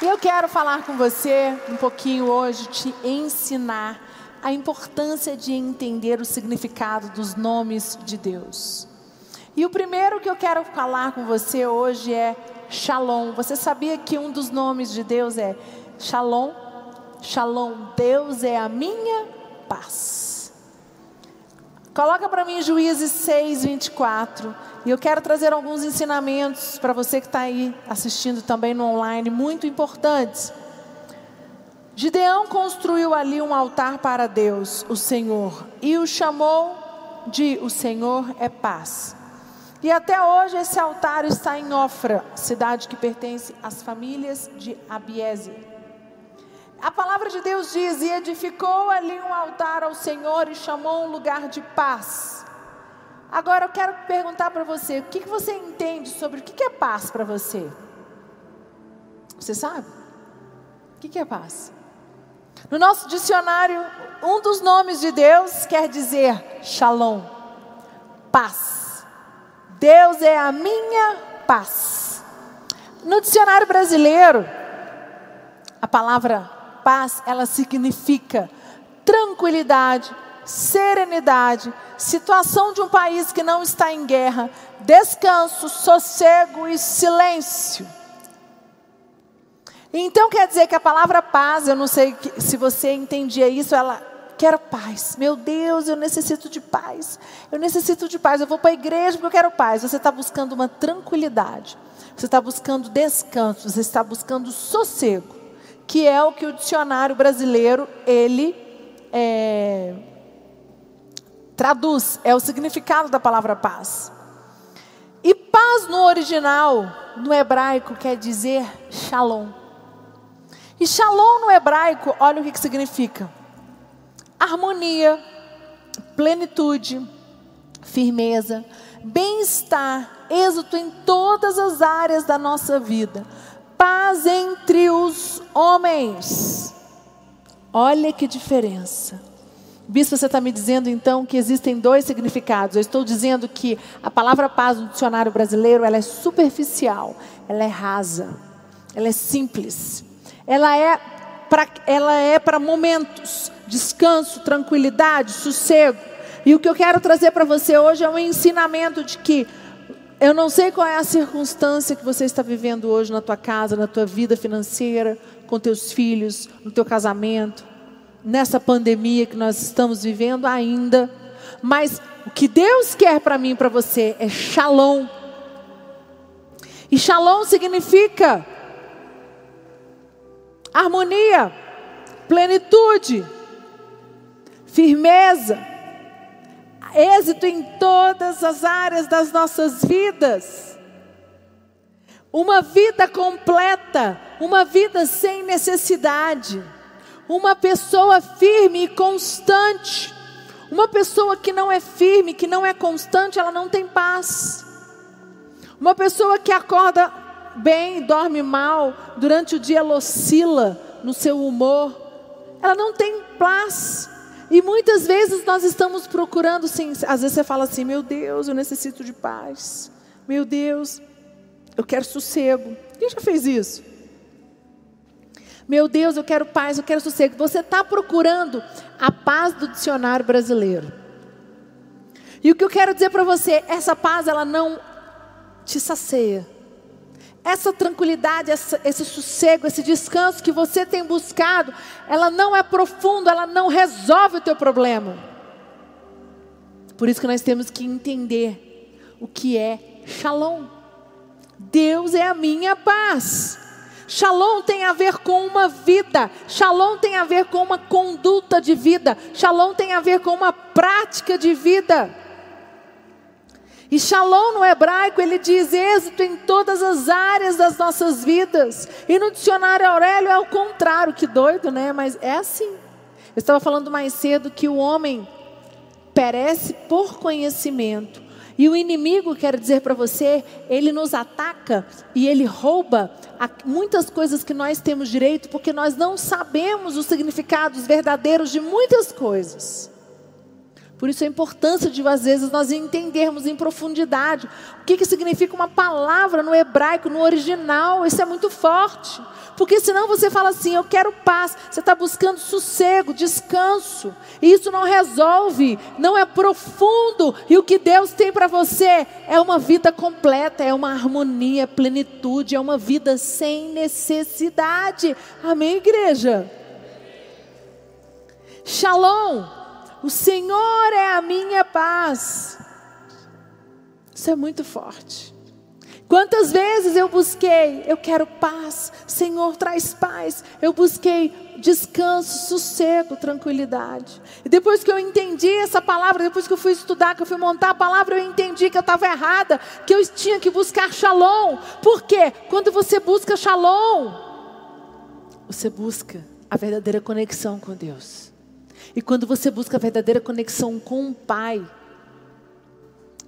E eu quero falar com você um pouquinho hoje, te ensinar a importância de entender o significado dos nomes de Deus. E o primeiro que eu quero falar com você hoje é Shalom. Você sabia que um dos nomes de Deus é Shalom? Shalom, Deus é a minha paz. Coloca para mim Juízes 6, 24. E eu quero trazer alguns ensinamentos para você que está aí assistindo também no online, muito importantes. Gideão construiu ali um altar para Deus, o Senhor, e o chamou de O Senhor é Paz. E até hoje esse altar está em Ofra, cidade que pertence às famílias de Abiese. A palavra de Deus diz: E edificou ali um altar ao Senhor e chamou um lugar de paz. Agora eu quero perguntar para você: o que, que você entende sobre o que, que é paz para você? Você sabe? O que, que é paz? No nosso dicionário, um dos nomes de Deus quer dizer shalom, paz. Deus é a minha paz. No dicionário brasileiro, a palavra paz, ela significa tranquilidade, serenidade, situação de um país que não está em guerra, descanso, sossego e silêncio. Então quer dizer que a palavra paz, eu não sei se você entendia isso, ela quer paz. Meu Deus, eu necessito de paz. Eu necessito de paz. Eu vou para a igreja porque eu quero paz. Você está buscando uma tranquilidade. Você está buscando descanso. Você está buscando sossego, que é o que o dicionário brasileiro ele é, traduz, é o significado da palavra paz. E paz no original, no hebraico, quer dizer shalom. E shalom no hebraico, olha o que, que significa: harmonia, plenitude, firmeza, bem-estar, êxito em todas as áreas da nossa vida, paz entre os homens. Olha que diferença. Bispo, você está me dizendo então que existem dois significados. Eu estou dizendo que a palavra paz no dicionário brasileiro ela é superficial, ela é rasa, ela é simples, ela é para ela é para momentos, descanso, tranquilidade, sossego. E o que eu quero trazer para você hoje é um ensinamento de que eu não sei qual é a circunstância que você está vivendo hoje na tua casa, na tua vida financeira, com teus filhos, no teu casamento nessa pandemia que nós estamos vivendo ainda. Mas o que Deus quer para mim e para você é shalom. E shalom significa harmonia, plenitude, firmeza, êxito em todas as áreas das nossas vidas. Uma vida completa, uma vida sem necessidade. Uma pessoa firme e constante. Uma pessoa que não é firme, que não é constante, ela não tem paz. Uma pessoa que acorda bem, dorme mal, durante o dia oscila no seu humor, ela não tem paz. E muitas vezes nós estamos procurando, sim, às vezes você fala assim: meu Deus, eu necessito de paz. Meu Deus, eu quero sossego. Quem já fez isso? Meu Deus, eu quero paz, eu quero sossego. Você está procurando a paz do dicionário brasileiro. E o que eu quero dizer para você, essa paz ela não te sacia. Essa tranquilidade, essa, esse sossego, esse descanso que você tem buscado, ela não é profundo, ela não resolve o teu problema. Por isso que nós temos que entender o que é Shalom. Deus é a minha paz. Shalom tem a ver com uma vida, Shalom tem a ver com uma conduta de vida, Shalom tem a ver com uma prática de vida. E Shalom no hebraico ele diz êxito em todas as áreas das nossas vidas. E no dicionário Aurélio é o contrário, que doido, né? Mas é assim. Eu estava falando mais cedo que o homem perece por conhecimento, e o inimigo, quero dizer para você, ele nos ataca e ele rouba muitas coisas que nós temos direito, porque nós não sabemos os significados verdadeiros de muitas coisas. Por isso a importância de, às vezes, nós entendermos em profundidade o que, que significa uma palavra no hebraico, no original. Isso é muito forte. Porque senão você fala assim, eu quero paz. Você está buscando sossego, descanso. E isso não resolve, não é profundo. E o que Deus tem para você é uma vida completa, é uma harmonia, plenitude, é uma vida sem necessidade. Amém, igreja? Shalom o Senhor é a minha paz. Isso é muito forte. Quantas vezes eu busquei, eu quero paz, Senhor traz paz. Eu busquei descanso, sossego, tranquilidade. E depois que eu entendi essa palavra, depois que eu fui estudar, que eu fui montar a palavra, eu entendi que eu estava errada, que eu tinha que buscar shalom. Por quê? Quando você busca shalom, você busca a verdadeira conexão com Deus. E quando você busca a verdadeira conexão com o Pai,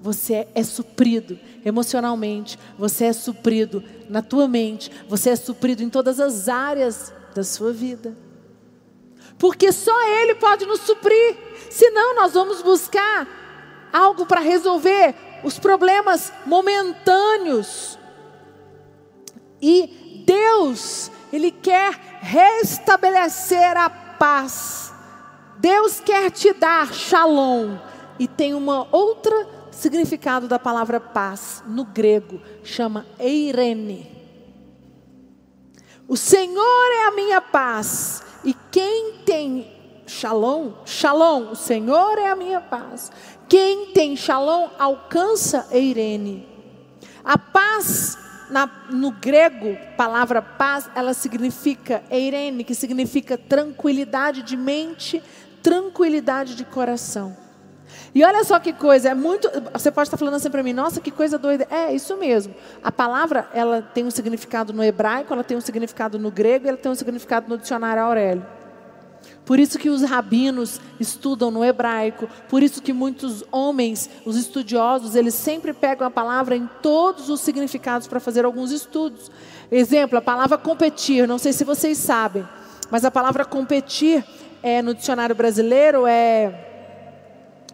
você é suprido emocionalmente, você é suprido na tua mente, você é suprido em todas as áreas da sua vida. Porque só Ele pode nos suprir. Senão nós vamos buscar algo para resolver os problemas momentâneos. E Deus, Ele quer restabelecer a paz Deus quer te dar shalom. E tem uma outra significado da palavra paz no grego, chama eirene. O Senhor é a minha paz, e quem tem shalom, shalom, o Senhor é a minha paz. Quem tem shalom alcança eirene. A paz na, no grego, palavra paz, ela significa eirene, que significa tranquilidade de mente, tranquilidade de coração. E olha só que coisa, é muito. Você pode estar falando assim para mim, nossa, que coisa doida. É, isso mesmo. A palavra, ela tem um significado no hebraico, ela tem um significado no grego, ela tem um significado no dicionário Aurélio. Por isso que os rabinos estudam no hebraico, por isso que muitos homens, os estudiosos, eles sempre pegam a palavra em todos os significados para fazer alguns estudos. Exemplo, a palavra competir, não sei se vocês sabem, mas a palavra competir é, no dicionário brasileiro é.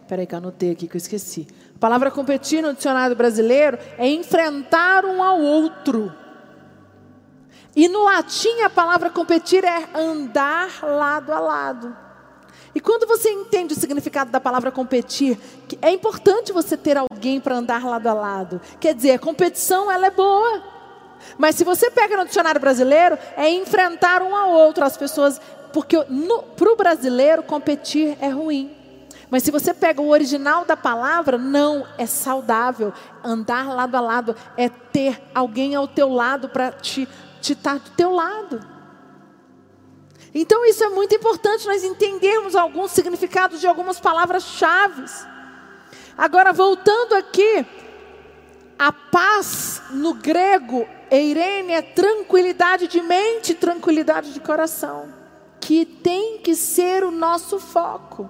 Peraí, que eu anotei aqui que eu esqueci. A palavra competir no dicionário brasileiro é enfrentar um ao outro. E no latim a palavra competir é andar lado a lado. E quando você entende o significado da palavra competir, é importante você ter alguém para andar lado a lado. Quer dizer, a competição ela é boa. Mas se você pega no dicionário brasileiro, é enfrentar um ao outro. As pessoas porque para o brasileiro competir é ruim. Mas se você pega o original da palavra, não é saudável. Andar lado a lado é ter alguém ao teu lado para te estar tá do teu lado. Então isso é muito importante nós entendermos alguns significados de algumas palavras-chave. Agora voltando aqui, a paz no grego, eirene, é tranquilidade de mente, tranquilidade de coração que tem que ser o nosso foco.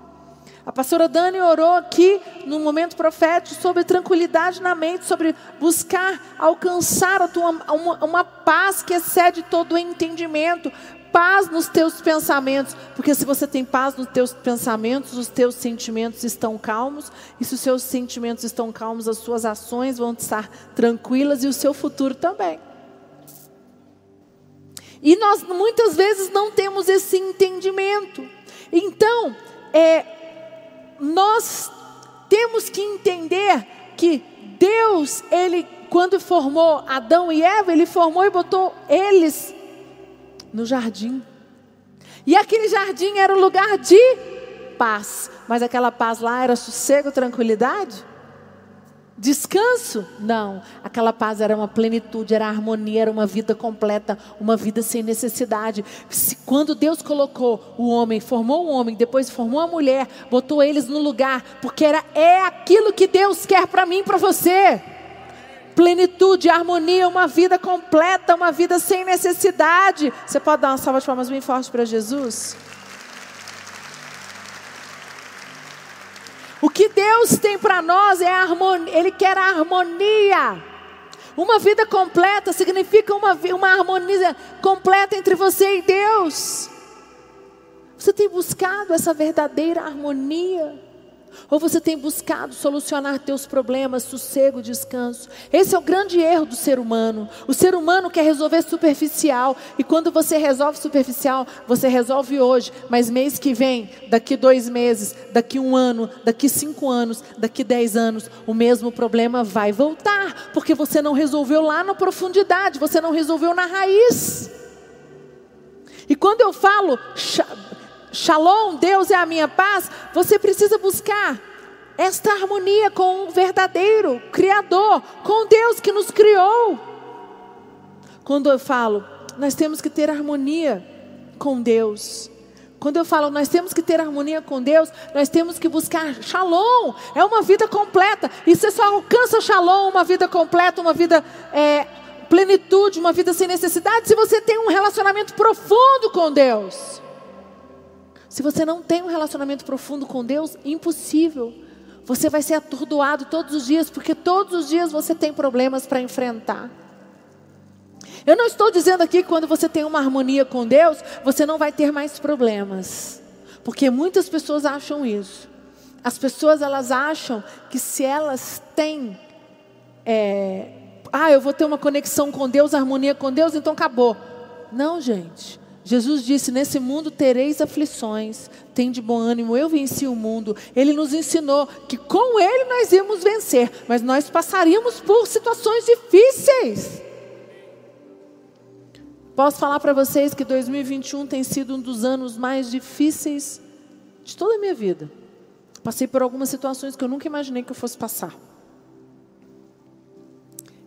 A pastora Dani orou aqui no momento profético sobre tranquilidade na mente, sobre buscar alcançar tua, uma, uma paz que excede todo o entendimento, paz nos teus pensamentos, porque se você tem paz nos teus pensamentos, os teus sentimentos estão calmos, e se os seus sentimentos estão calmos, as suas ações vão estar tranquilas e o seu futuro também. E nós muitas vezes não temos esse entendimento. Então, é, nós temos que entender que Deus, Ele, quando formou Adão e Eva, Ele formou e botou eles no jardim. E aquele jardim era o lugar de paz. Mas aquela paz lá era sossego, tranquilidade? Descanso? Não. Aquela paz era uma plenitude, era harmonia, era uma vida completa, uma vida sem necessidade. Quando Deus colocou o homem, formou o homem, depois formou a mulher, botou eles no lugar, porque era é aquilo que Deus quer para mim para você. Plenitude, harmonia, uma vida completa, uma vida sem necessidade. Você pode dar uma salva de palmas bem forte para Jesus? O que Deus tem para nós é harmonia, Ele quer a harmonia. Uma vida completa significa uma, uma harmonia completa entre você e Deus. Você tem buscado essa verdadeira harmonia? Ou você tem buscado solucionar teus problemas, sossego, descanso? Esse é o grande erro do ser humano. O ser humano quer resolver superficial. E quando você resolve superficial, você resolve hoje. Mas mês que vem, daqui dois meses, daqui um ano, daqui cinco anos, daqui dez anos, o mesmo problema vai voltar. Porque você não resolveu lá na profundidade, você não resolveu na raiz. E quando eu falo Shalom, Deus é a minha paz, você precisa buscar esta harmonia com o verdadeiro Criador, com Deus que nos criou. Quando eu falo, nós temos que ter harmonia com Deus. Quando eu falo, nós temos que ter harmonia com Deus, nós temos que buscar shalom, é uma vida completa. E você só alcança shalom, uma vida completa, uma vida é, plenitude, uma vida sem necessidade, se você tem um relacionamento profundo com Deus. Se você não tem um relacionamento profundo com Deus, impossível. Você vai ser atordoado todos os dias, porque todos os dias você tem problemas para enfrentar. Eu não estou dizendo aqui que quando você tem uma harmonia com Deus, você não vai ter mais problemas. Porque muitas pessoas acham isso. As pessoas elas acham que se elas têm, é, ah, eu vou ter uma conexão com Deus, harmonia com Deus, então acabou. Não, gente. Jesus disse: Nesse mundo tereis aflições, tem de bom ânimo, eu venci o mundo. Ele nos ensinou que com Ele nós íamos vencer, mas nós passaríamos por situações difíceis. Posso falar para vocês que 2021 tem sido um dos anos mais difíceis de toda a minha vida. Passei por algumas situações que eu nunca imaginei que eu fosse passar.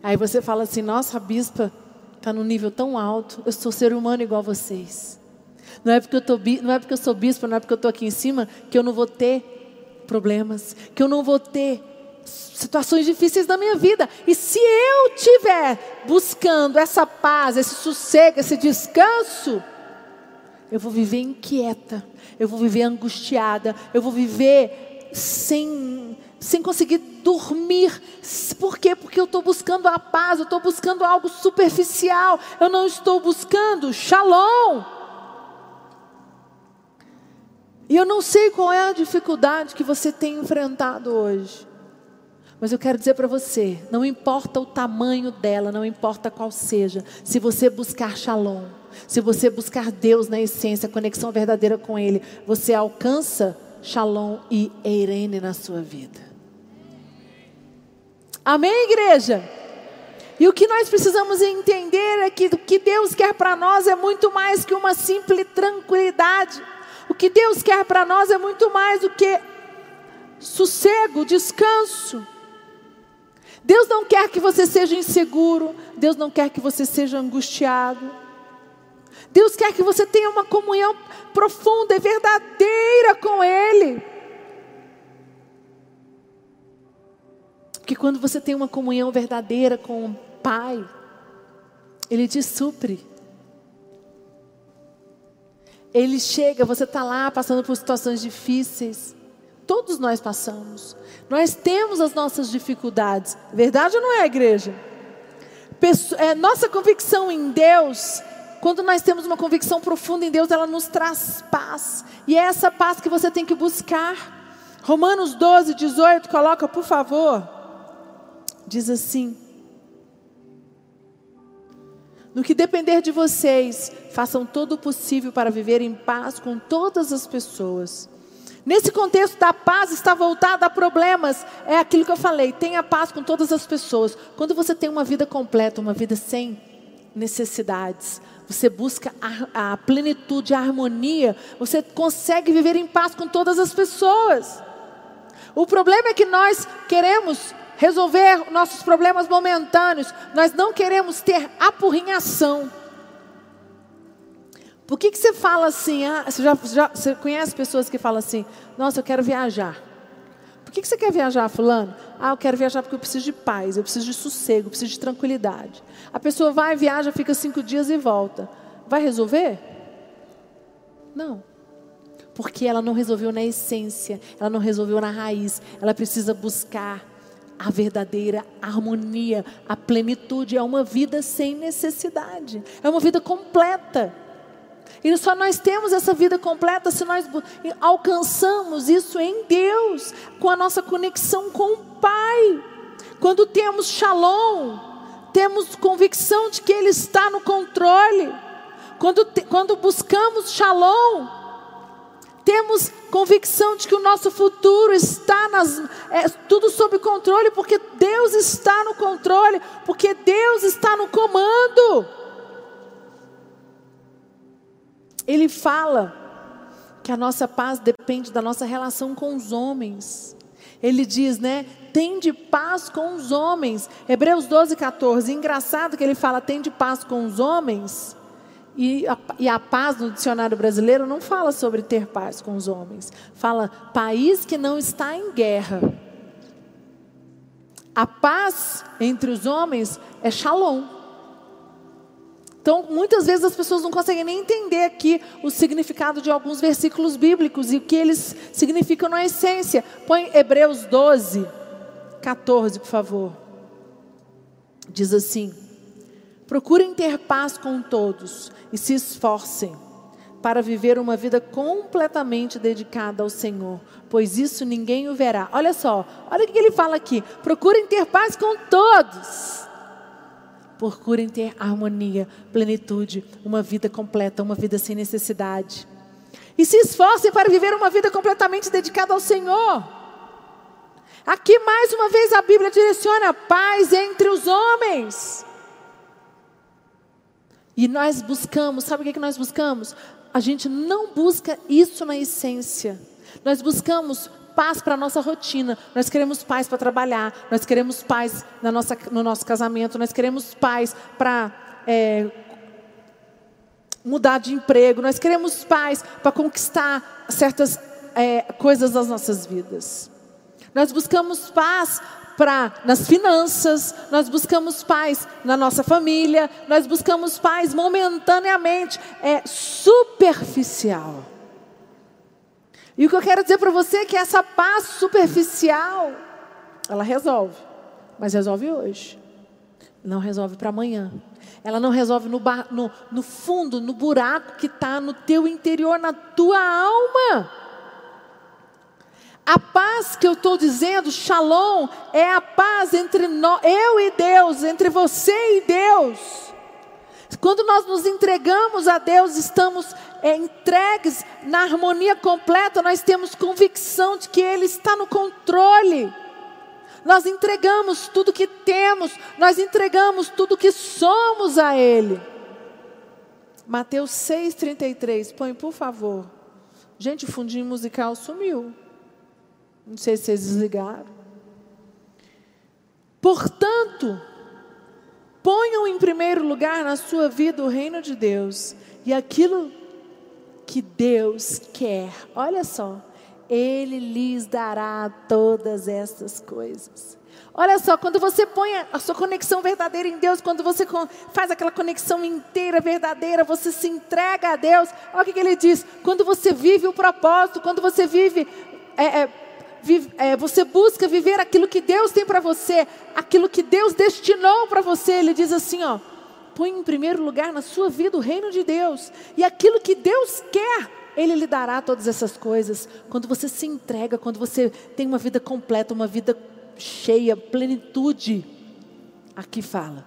Aí você fala assim: Nossa, bispa está num nível tão alto. Eu sou ser humano igual a vocês. Não é porque eu, tô, não é porque eu sou bispo, não é porque eu estou aqui em cima, que eu não vou ter problemas, que eu não vou ter situações difíceis na minha vida. E se eu tiver buscando essa paz, esse sossego, esse descanso, eu vou viver inquieta, eu vou viver angustiada, eu vou viver sem sem conseguir dormir. Por quê? Porque eu estou buscando a paz, eu estou buscando algo superficial, eu não estou buscando shalom. E eu não sei qual é a dificuldade que você tem enfrentado hoje. Mas eu quero dizer para você: não importa o tamanho dela, não importa qual seja, se você buscar shalom, se você buscar Deus na essência, conexão verdadeira com Ele, você alcança shalom e eirene na sua vida. Amém, igreja? E o que nós precisamos entender é que o que Deus quer para nós é muito mais que uma simples tranquilidade. O que Deus quer para nós é muito mais do que sossego, descanso. Deus não quer que você seja inseguro, Deus não quer que você seja angustiado. Deus quer que você tenha uma comunhão profunda e verdadeira com Ele. Porque quando você tem uma comunhão verdadeira com o Pai, Ele te supre. Ele chega, você está lá passando por situações difíceis. Todos nós passamos. Nós temos as nossas dificuldades. Verdade ou não é, igreja? é, nossa convicção em Deus, quando nós temos uma convicção profunda em Deus, ela nos traz paz. E é essa paz que você tem que buscar. Romanos 12, 18, coloca, por favor diz assim: No que depender de vocês, façam todo o possível para viver em paz com todas as pessoas. Nesse contexto da paz está voltada a problemas. É aquilo que eu falei, tenha paz com todas as pessoas. Quando você tem uma vida completa, uma vida sem necessidades, você busca a, a plenitude, a harmonia, você consegue viver em paz com todas as pessoas. O problema é que nós queremos resolver nossos problemas momentâneos. Nós não queremos ter apurrinhação. Por que, que você fala assim? Ah, você, já, já, você conhece pessoas que falam assim: Nossa, eu quero viajar. Por que, que você quer viajar, Fulano? Ah, eu quero viajar porque eu preciso de paz, eu preciso de sossego, eu preciso de tranquilidade. A pessoa vai, viaja, fica cinco dias e volta. Vai resolver? Não. Porque ela não resolveu na essência, ela não resolveu na raiz. Ela precisa buscar a verdadeira harmonia, a plenitude, é uma vida sem necessidade, é uma vida completa. E só nós temos essa vida completa se nós alcançamos isso em Deus, com a nossa conexão com o Pai. Quando temos shalom, temos convicção de que Ele está no controle. Quando, quando buscamos shalom, temos convicção de que o nosso futuro está nas, é, tudo sob controle, porque Deus está no controle, porque Deus está no comando. Ele fala que a nossa paz depende da nossa relação com os homens. Ele diz, né? Tem de paz com os homens. Hebreus 12, 14. Engraçado que ele fala, tem de paz com os homens. E a, e a paz no dicionário brasileiro não fala sobre ter paz com os homens. Fala país que não está em guerra. A paz entre os homens é shalom. Então, muitas vezes as pessoas não conseguem nem entender aqui o significado de alguns versículos bíblicos e o que eles significam na essência. Põe Hebreus 12, 14, por favor. Diz assim: Procurem ter paz com todos e se esforcem para viver uma vida completamente dedicada ao Senhor, pois isso ninguém o verá. Olha só, olha o que ele fala aqui: procurem ter paz com todos procurem ter harmonia, plenitude, uma vida completa, uma vida sem necessidade. E se esforcem para viver uma vida completamente dedicada ao Senhor. Aqui mais uma vez a Bíblia direciona paz entre os homens. E nós buscamos, sabe o que nós buscamos? A gente não busca isso na essência. Nós buscamos paz para a nossa rotina, nós queremos paz para trabalhar, nós queremos paz na nossa, no nosso casamento, nós queremos paz para é, mudar de emprego, nós queremos paz para conquistar certas é, coisas das nossas vidas. Nós buscamos paz para nas finanças, nós buscamos paz na nossa família, nós buscamos paz momentaneamente, é superficial. E o que eu quero dizer para você é que essa paz superficial, ela resolve, mas resolve hoje. Não resolve para amanhã. Ela não resolve no, bar, no, no fundo, no buraco que está no teu interior, na tua alma. A paz que eu estou dizendo, shalom, é a paz entre nós, eu e Deus, entre você e Deus. Quando nós nos entregamos a Deus, estamos é, entregues na harmonia completa, nós temos convicção de que Ele está no controle. Nós entregamos tudo que temos, nós entregamos tudo que somos a Ele. Mateus 6,33, põe por favor. Gente, o fundinho musical sumiu. Não sei se vocês desligaram. Portanto, ponham em primeiro lugar na sua vida o reino de Deus e aquilo que Deus quer. Olha só, Ele lhes dará todas essas coisas. Olha só, quando você põe a sua conexão verdadeira em Deus, quando você faz aquela conexão inteira, verdadeira, você se entrega a Deus. Olha o que, ele diz: quando você vive o propósito, quando você vive, é, é, é, você busca viver aquilo que Deus tem para você, aquilo que Deus destinou para você. Ele diz assim: ó, põe em primeiro lugar na sua vida o reino de Deus. E aquilo que Deus quer, Ele lhe dará todas essas coisas. Quando você se entrega, quando você tem uma vida completa, uma vida cheia, plenitude. Aqui fala,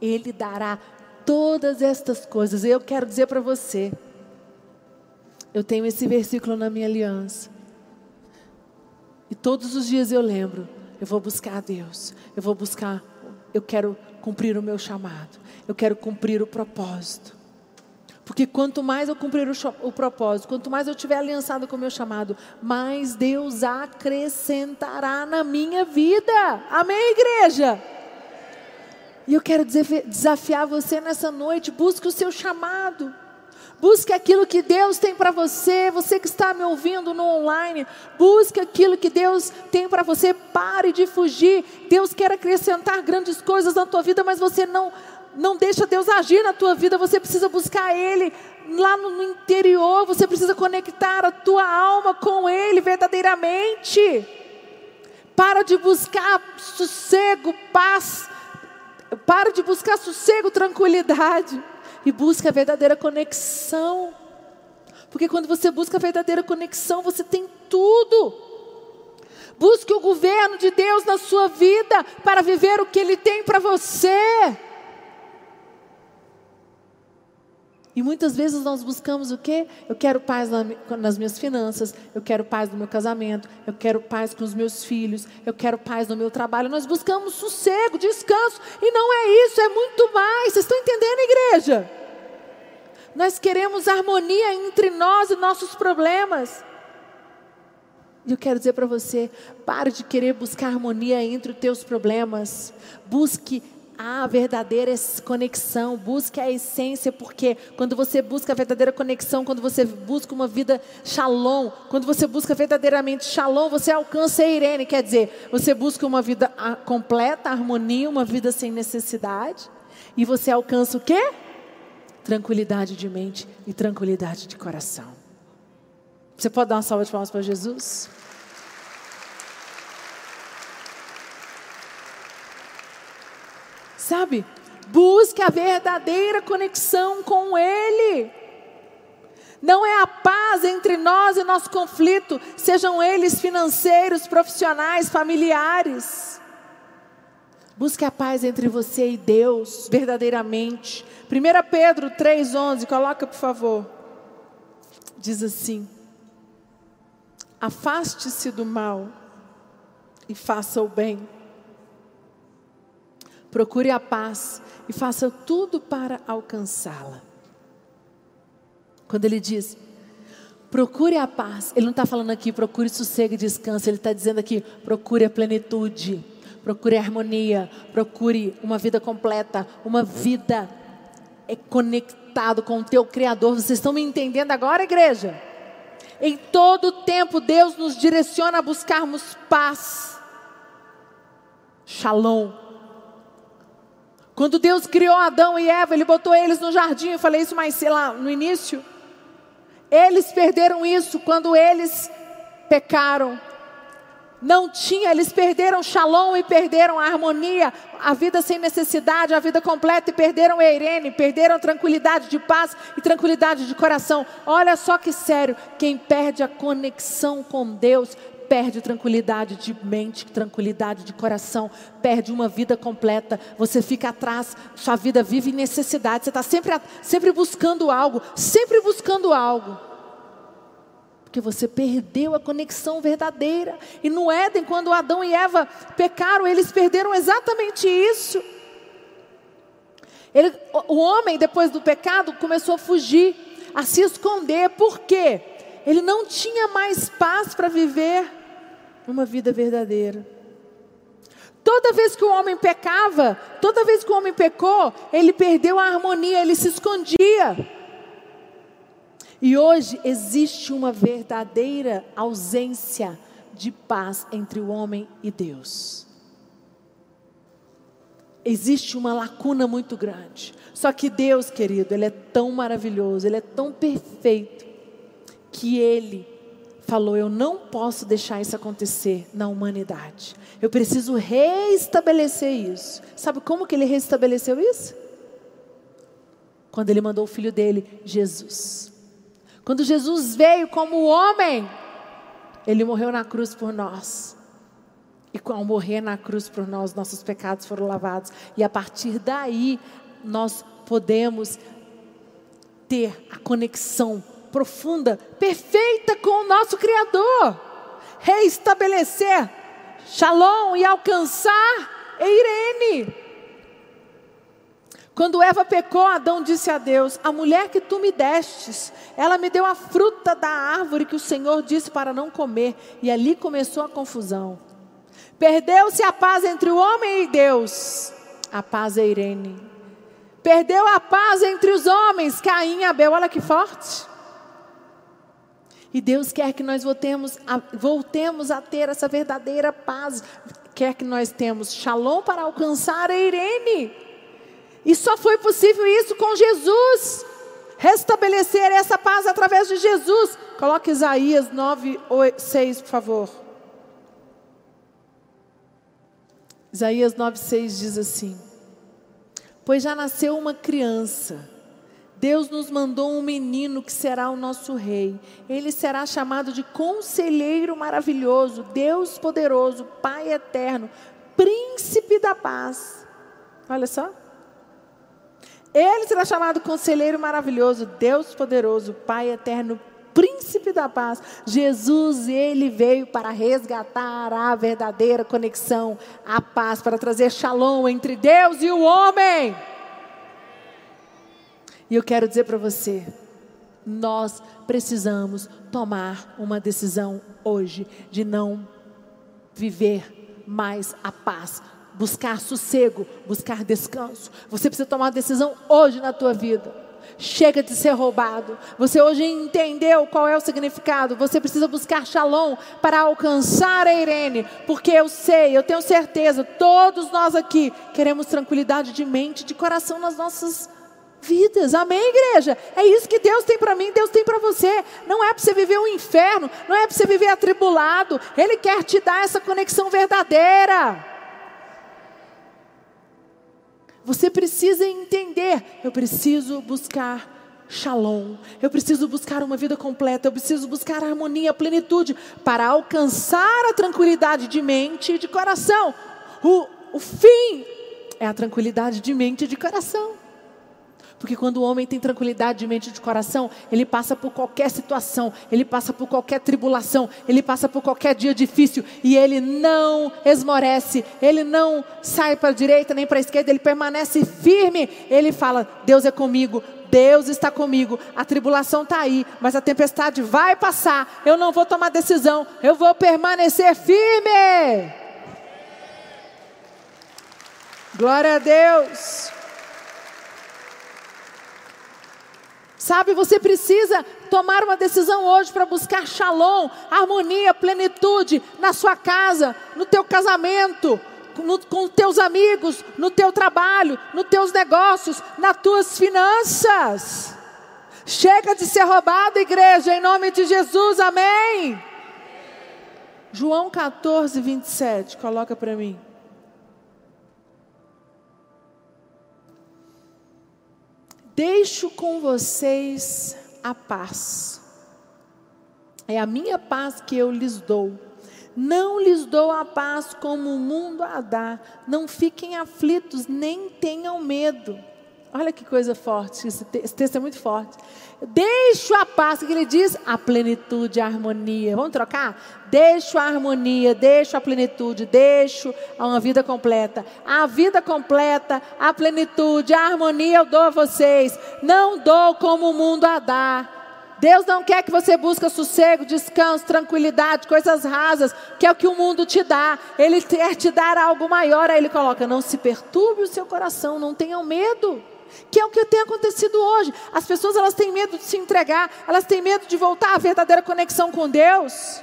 Ele dará todas estas coisas. Eu quero dizer para você, eu tenho esse versículo na minha aliança. E todos os dias eu lembro, eu vou buscar a Deus, eu vou buscar, eu quero cumprir o meu chamado. Eu quero cumprir o propósito. Porque quanto mais eu cumprir o, o, propósito, quanto mais eu tiver aliançado com o meu chamado, mais Deus acrescentará na minha vida. Amém, igreja? E eu quero desafiar você nessa noite, busque o seu chamado. Busque aquilo que Deus tem para você. Você que está me ouvindo no online, busque aquilo que Deus tem para você. Pare de fugir. Deus quer acrescentar grandes coisas na tua vida, mas você não não deixa Deus agir na tua vida. Você precisa buscar Ele lá no, interior. Você precisa conectar a tua alma com Ele verdadeiramente. Para de buscar sossego, paz. Para de buscar sossego, tranquilidade e busca a verdadeira conexão Porque quando você busca a verdadeira conexão, você tem tudo. Busque o governo de Deus na sua vida para viver o que Ele tem para você. E muitas vezes nós buscamos o quê? Eu quero paz nas minhas finanças, eu quero paz no meu casamento, eu quero paz com os meus filhos, eu quero paz no meu trabalho. Nós buscamos sossego, descanso, e não é isso, é muito mais. Vocês estão entendendo, igreja? Nós queremos harmonia entre nós e nossos problemas. E eu quero dizer para você: pare de querer buscar harmonia entre os teus problemas. Busque a verdadeira conexão, busque a essência, porque quando você busca a verdadeira conexão, quando você busca uma vida shalom, quando você busca verdadeiramente shalom, você alcança a Irene, quer dizer, você busca uma vida completa, harmonia, uma vida sem necessidade, e você alcança o quê? Tranquilidade de mente e tranquilidade de coração. Você pode dar uma salva de palmas para Jesus? Sabe? Busque a verdadeira conexão com Ele. Não é a paz entre nós e nosso conflito, sejam eles financeiros, profissionais, familiares. Busque a paz entre você e Deus, verdadeiramente. 1 Pedro 3,11, coloca por favor. Diz assim: Afaste-se do mal e faça o bem procure a paz e faça tudo para alcançá-la. Quando ele diz, procure a paz, ele não está falando aqui, procure sossego e descanso, ele está dizendo aqui, procure a plenitude, procure a harmonia, procure uma vida completa, uma vida é conectado com o teu Criador. Vocês estão me entendendo agora, igreja? Em todo tempo, Deus nos direciona a buscarmos paz, shalom, quando Deus criou Adão e Eva, Ele botou eles no jardim, eu falei isso mais sei lá no início. Eles perderam isso quando eles pecaram. Não tinha, eles perderam shalom e perderam a harmonia, a vida sem necessidade, a vida completa e perderam a Irene, perderam tranquilidade de paz e tranquilidade de coração. Olha só que sério, quem perde a conexão com Deus perde tranquilidade de mente, tranquilidade de coração, perde uma vida completa. Você fica atrás, sua vida vive em necessidade. Você está sempre, sempre buscando algo, sempre buscando algo. Porque você perdeu a conexão verdadeira. E no Éden, quando Adão e Eva pecaram, eles perderam exatamente isso. Ele, o homem, depois do pecado, começou a fugir, a se esconder. Por quê? Ele não tinha mais paz para viver uma vida verdadeira. Toda vez que o homem pecava, toda vez que o homem pecou, ele perdeu a harmonia, ele se escondia. E hoje existe uma verdadeira ausência de paz entre o homem e Deus. Existe uma lacuna muito grande. Só que Deus, querido, Ele é tão maravilhoso, Ele é tão perfeito, que Ele falou: Eu não posso deixar isso acontecer na humanidade. Eu preciso reestabelecer isso. Sabe como que ele restabeleceu isso? Quando ele mandou o filho dele, Jesus. Quando Jesus veio como homem, ele morreu na cruz por nós. E ao morrer na cruz por nós, nossos pecados foram lavados. E a partir daí, nós podemos ter a conexão profunda, perfeita com o nosso Criador. Reestabelecer Shalom e alcançar Eirene. Quando Eva pecou, Adão disse a Deus: A mulher que tu me destes, ela me deu a fruta da árvore que o Senhor disse para não comer. E ali começou a confusão. Perdeu-se a paz entre o homem e Deus. A paz é Irene. Perdeu a paz entre os homens, Caim e Abel. Olha que forte. E Deus quer que nós voltemos a, voltemos a ter essa verdadeira paz. Quer que nós temos shalom para alcançar a Irene. E só foi possível isso com Jesus. Restabelecer essa paz através de Jesus. Coloque Isaías 9, 8, 6, por favor. Isaías 9, 6 diz assim: Pois já nasceu uma criança Deus nos mandou um menino que será o nosso rei. Ele será chamado de Conselheiro Maravilhoso, Deus Poderoso, Pai Eterno, Príncipe da Paz. Olha só. Ele será chamado Conselheiro Maravilhoso, Deus Poderoso, Pai Eterno, Príncipe da Paz. Jesus, ele veio para resgatar a verdadeira conexão, a paz, para trazer shalom entre Deus e o homem. E eu quero dizer para você, nós precisamos tomar uma decisão hoje de não viver mais a paz, buscar sossego, buscar descanso. Você precisa tomar uma decisão hoje na tua vida. Chega de ser roubado. Você hoje entendeu qual é o significado. Você precisa buscar shalom para alcançar a Irene. Porque eu sei, eu tenho certeza, todos nós aqui queremos tranquilidade de mente, de coração nas nossas vidas. Amém, igreja? É isso que Deus tem para mim, Deus tem para você. Não é para você viver um inferno, não é para você viver atribulado. Ele quer te dar essa conexão verdadeira. Você precisa entender, eu preciso buscar shalom. Eu preciso buscar uma vida completa, eu preciso buscar harmonia, plenitude para alcançar a tranquilidade de mente e de coração. O, o fim é a tranquilidade de mente e de coração. Porque quando o homem tem tranquilidade de mente e de coração, ele passa por qualquer situação, ele passa por qualquer tribulação, ele passa por qualquer dia difícil e ele não esmorece, ele não sai para a direita nem para a esquerda, ele permanece firme. Ele fala: Deus é comigo, Deus está comigo, a tribulação está aí, mas a tempestade vai passar. Eu não vou tomar decisão, eu vou permanecer firme. Glória a Deus. Sabe, você precisa tomar uma decisão hoje para buscar shalom, harmonia, plenitude na sua casa, no teu casamento, no, com teus amigos, no teu trabalho, nos teus negócios, nas tuas finanças. Chega de ser roubado, igreja, em nome de Jesus, amém. João 14, 27, coloca para mim. Deixo com vocês a paz. É a minha paz que eu lhes dou. Não lhes dou a paz como o mundo a dá. Não fiquem aflitos, nem tenham medo. Olha que coisa forte, esse, texto é muito forte. Deixo a paz, que ele diz? A plenitude, a harmonia. Vamos trocar? Deixo a harmonia, deixo a plenitude, deixo uma vida completa. A vida completa, a plenitude, a harmonia eu dou a vocês. Não dou como o mundo a dar. Deus não quer que você busque sossego, descanso, tranquilidade, coisas rasas, que é o que o mundo te dá. Ele quer te dar algo maior. Aí ele coloca: não se perturbe o seu coração, não tenham medo que é o que tem acontecido hoje. As pessoas elas têm medo de se entregar, elas têm medo de voltar à verdadeira conexão com Deus.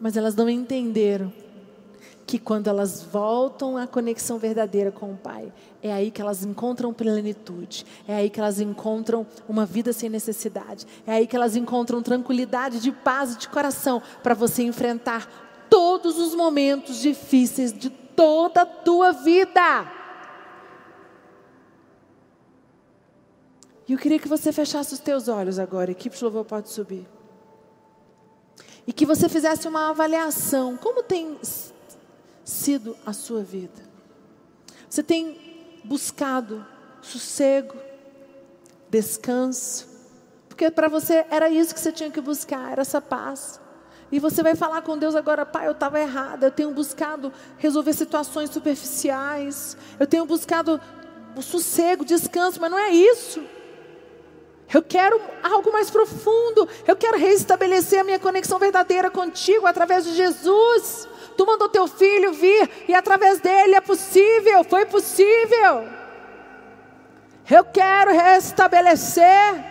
Mas elas não entenderam que quando elas voltam à conexão verdadeira com o Pai, é aí que elas encontram plenitude, é aí que elas encontram uma vida sem necessidade, é aí que elas encontram tranquilidade de paz de coração para você enfrentar todos os momentos difíceis de toda a tua vida. E eu queria que você fechasse os teus olhos agora. Equipe de louvor pode subir. E que você fizesse uma avaliação. Como tem sido a sua vida? Você tem buscado sossego, descanso? Porque para você era isso que você tinha que buscar, era essa paz. E você vai falar com Deus agora, pai, eu estava errada, eu tenho buscado resolver situações superficiais, eu tenho buscado sossego, descanso, mas não é isso. Eu quero algo mais profundo. Eu quero restabelecer a minha conexão verdadeira contigo através de Jesus. Tu mandou teu filho vir e através dele é possível, foi possível. Eu quero restabelecer.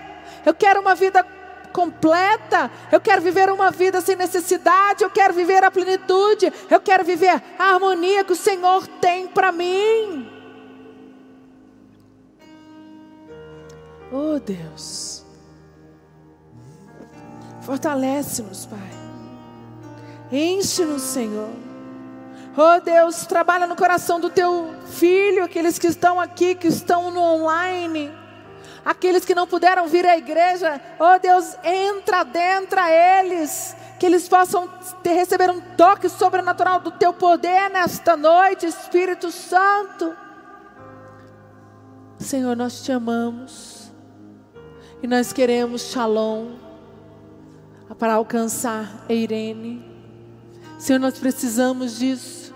Eu quero uma vida completa. Eu quero viver uma vida sem necessidade. Eu quero viver a plenitude. Eu quero viver a harmonia que o Senhor tem para mim. Oh Deus, fortalece-nos, Pai. Enche-nos, Senhor. Oh Deus, trabalha no coração do teu filho, aqueles que estão aqui, que estão no online, aqueles que não puderam vir à igreja. Oh Deus, entra dentro a eles, que eles possam ter, receber um toque sobrenatural do teu poder nesta noite, Espírito Santo. Senhor, nós te amamos e nós queremos shalom para alcançar a Irene. Senhor, nós precisamos disso.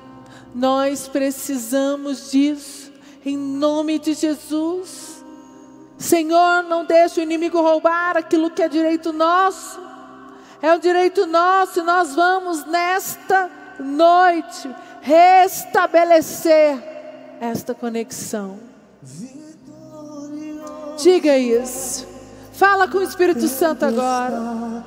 Nós precisamos disso. Em nome de Jesus. Senhor, não deixe o inimigo roubar aquilo que é direito nosso. É um direito nosso e nós vamos nesta noite restabelecer esta conexão. Diga isso. Fala com o Espírito Santo agora.